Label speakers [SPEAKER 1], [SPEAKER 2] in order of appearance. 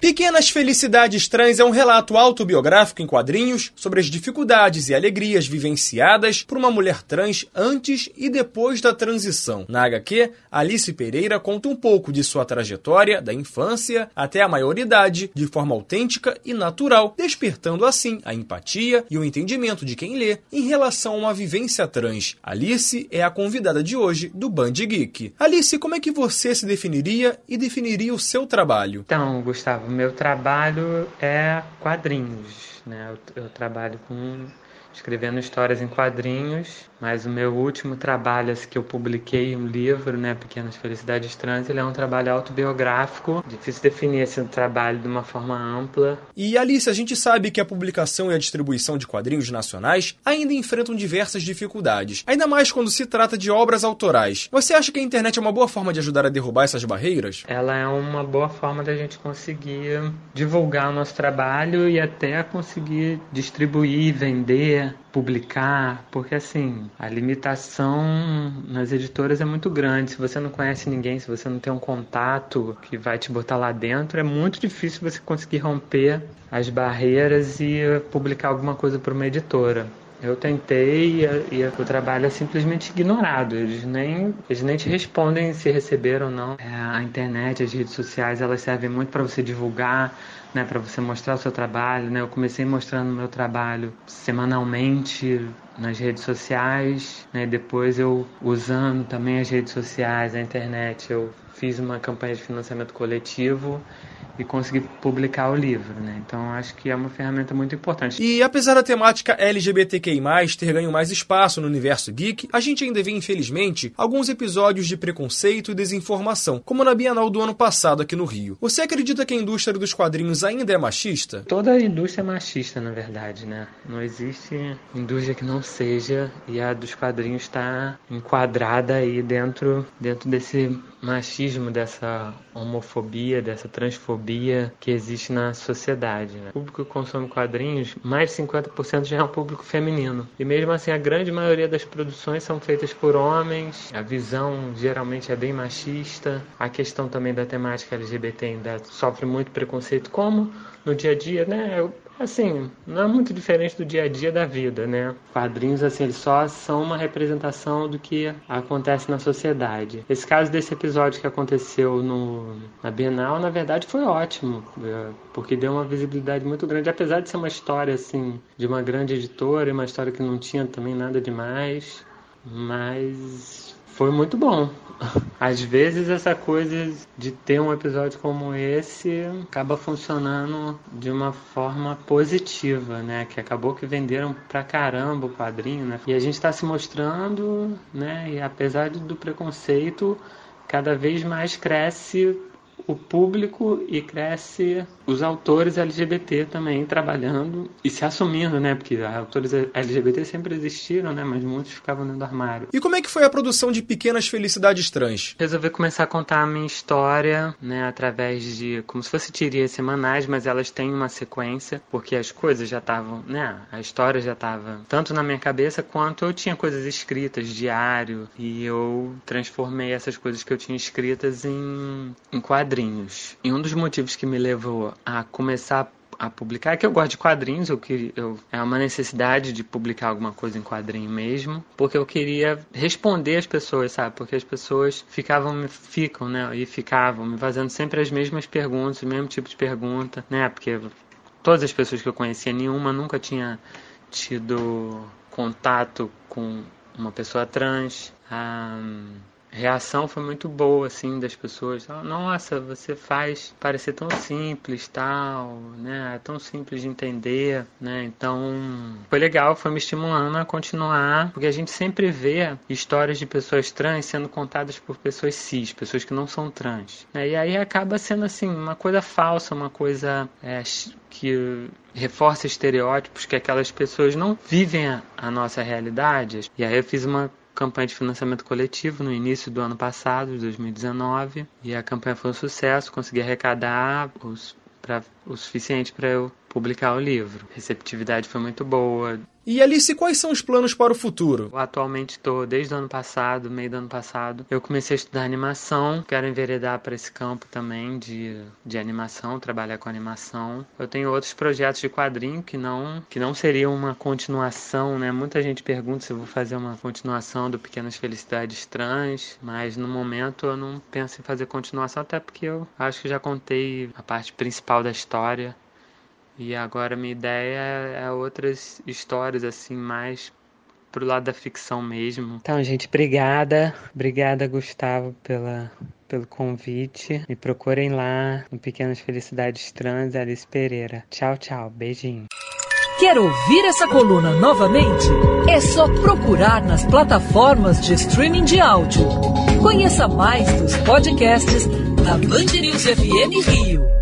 [SPEAKER 1] Pequenas Felicidades Trans é um relato autobiográfico em quadrinhos sobre as dificuldades e alegrias vivenciadas por uma mulher trans antes e depois da transição. Na HQ, Alice Pereira conta um pouco de sua trajetória, da infância até a maioridade, de forma autêntica e natural, despertando assim a empatia e o entendimento de quem lê em relação a uma vivência trans. Alice é a convidada de hoje do Band Geek. Alice, como é que você se definiria e definiria o seu trabalho?
[SPEAKER 2] Então, Gustavo, o meu trabalho é quadrinhos, né? Eu, eu trabalho com escrevendo histórias em quadrinhos, mas o meu último trabalho assim, que eu publiquei, um livro, né, Pequenas Felicidades Trans, ele é um trabalho autobiográfico. Difícil definir esse trabalho de uma forma ampla.
[SPEAKER 1] E Alice, a gente sabe que a publicação e a distribuição de quadrinhos nacionais ainda enfrentam diversas dificuldades, ainda mais quando se trata de obras autorais. Você acha que a internet é uma boa forma de ajudar a derrubar essas barreiras?
[SPEAKER 2] Ela é uma boa forma da gente conseguir divulgar o nosso trabalho e até conseguir distribuir, vender, publicar, porque assim, a limitação nas editoras é muito grande. Se você não conhece ninguém, se você não tem um contato que vai te botar lá dentro, é muito difícil você conseguir romper as barreiras e publicar alguma coisa para uma editora. Eu tentei e, o trabalho é simplesmente ignorado. Eles nem, eles nem te respondem se receberam ou não. É, a internet, as redes sociais, elas servem muito para você divulgar, né, para você mostrar o seu trabalho. Né? Eu comecei mostrando o meu trabalho semanalmente nas redes sociais, né? depois eu usando também as redes sociais, a internet, eu fiz uma campanha de financiamento coletivo e conseguir publicar o livro, né? Então acho que é uma ferramenta muito importante.
[SPEAKER 1] E apesar da temática LGBTQI+, ter ganho mais espaço no universo geek, a gente ainda vê, infelizmente, alguns episódios de preconceito e desinformação, como na Bienal do ano passado aqui no Rio. Você acredita que a indústria dos quadrinhos ainda é machista?
[SPEAKER 2] Toda a indústria é machista, na verdade, né? Não existe indústria que não seja, e a dos quadrinhos está enquadrada aí dentro, dentro desse machismo, dessa homofobia, dessa transfobia que existe na sociedade. Né? O público que consome quadrinhos, mais de 50% já é um público feminino. E mesmo assim, a grande maioria das produções são feitas por homens, a visão geralmente é bem machista, a questão também da temática LGBT ainda sofre muito preconceito, como no dia a dia, né? Assim, não é muito diferente do dia a dia da vida, né? Quadrinhos, assim, eles só são uma representação do que acontece na sociedade. Esse caso desse episódio que aconteceu no, na Bienal, na verdade, foi ótimo, é, porque deu uma visibilidade muito grande, apesar de ser uma história, assim, de uma grande editora, uma história que não tinha também nada demais, mas foi muito bom. Às vezes essa coisa de ter um episódio como esse acaba funcionando de uma forma positiva, né? Que acabou que venderam pra caramba o quadrinho, né? E a gente está se mostrando, né? E apesar do preconceito, cada vez mais cresce o público e cresce os autores LGBT também trabalhando e se assumindo, né? Porque autores LGBT sempre existiram, né? Mas muitos ficavam dentro do armário.
[SPEAKER 1] E como é que foi a produção de Pequenas Felicidades Trans?
[SPEAKER 2] Resolvi começar a contar a minha história, né? Através de como se fosse tirias semanais, mas elas têm uma sequência, porque as coisas já estavam, né? A história já estava tanto na minha cabeça quanto eu tinha coisas escritas, diário, e eu transformei essas coisas que eu tinha escritas em, em quadrinhos quadrinhos. E um dos motivos que me levou a começar a publicar é que eu gosto de quadrinhos, eu, que, eu, é uma necessidade de publicar alguma coisa em quadrinho mesmo, porque eu queria responder às pessoas, sabe? Porque as pessoas ficavam, ficam, né? E ficavam me fazendo sempre as mesmas perguntas, o mesmo tipo de pergunta, né? Porque todas as pessoas que eu conhecia, nenhuma nunca tinha tido contato com uma pessoa trans. Um, reação foi muito boa, assim, das pessoas. Nossa, você faz parecer tão simples, tal, né? É tão simples de entender, né? Então, foi legal, foi me estimulando a continuar, porque a gente sempre vê histórias de pessoas trans sendo contadas por pessoas cis, pessoas que não são trans. Né? E aí acaba sendo, assim, uma coisa falsa, uma coisa é, que reforça estereótipos que aquelas pessoas não vivem a, a nossa realidade. E aí eu fiz uma campanha de financiamento coletivo no início do ano passado, de 2019, e a campanha foi um sucesso, consegui arrecadar os, pra, o suficiente para eu publicar o livro. A receptividade foi muito boa.
[SPEAKER 1] E Alice, quais são os planos para o futuro?
[SPEAKER 2] Eu atualmente estou, desde o ano passado, meio do ano passado, eu comecei a estudar animação. Quero enveredar para esse campo também de, de animação, trabalhar com animação. Eu tenho outros projetos de quadrinho que não que não seriam uma continuação, né? Muita gente pergunta se eu vou fazer uma continuação do Pequenas Felicidades Trans, mas no momento eu não penso em fazer continuação, até porque eu acho que já contei a parte principal da história. E agora minha ideia é outras histórias assim mais pro lado da ficção mesmo. Então, gente, obrigada. Obrigada, Gustavo, pela pelo convite. Me procurem lá no Pequenas Felicidades Trans, Alice Pereira. Tchau, tchau. Beijinho.
[SPEAKER 3] Quer ouvir essa coluna novamente? É só procurar nas plataformas de streaming de áudio. Conheça mais dos podcasts da Band News FM Rio.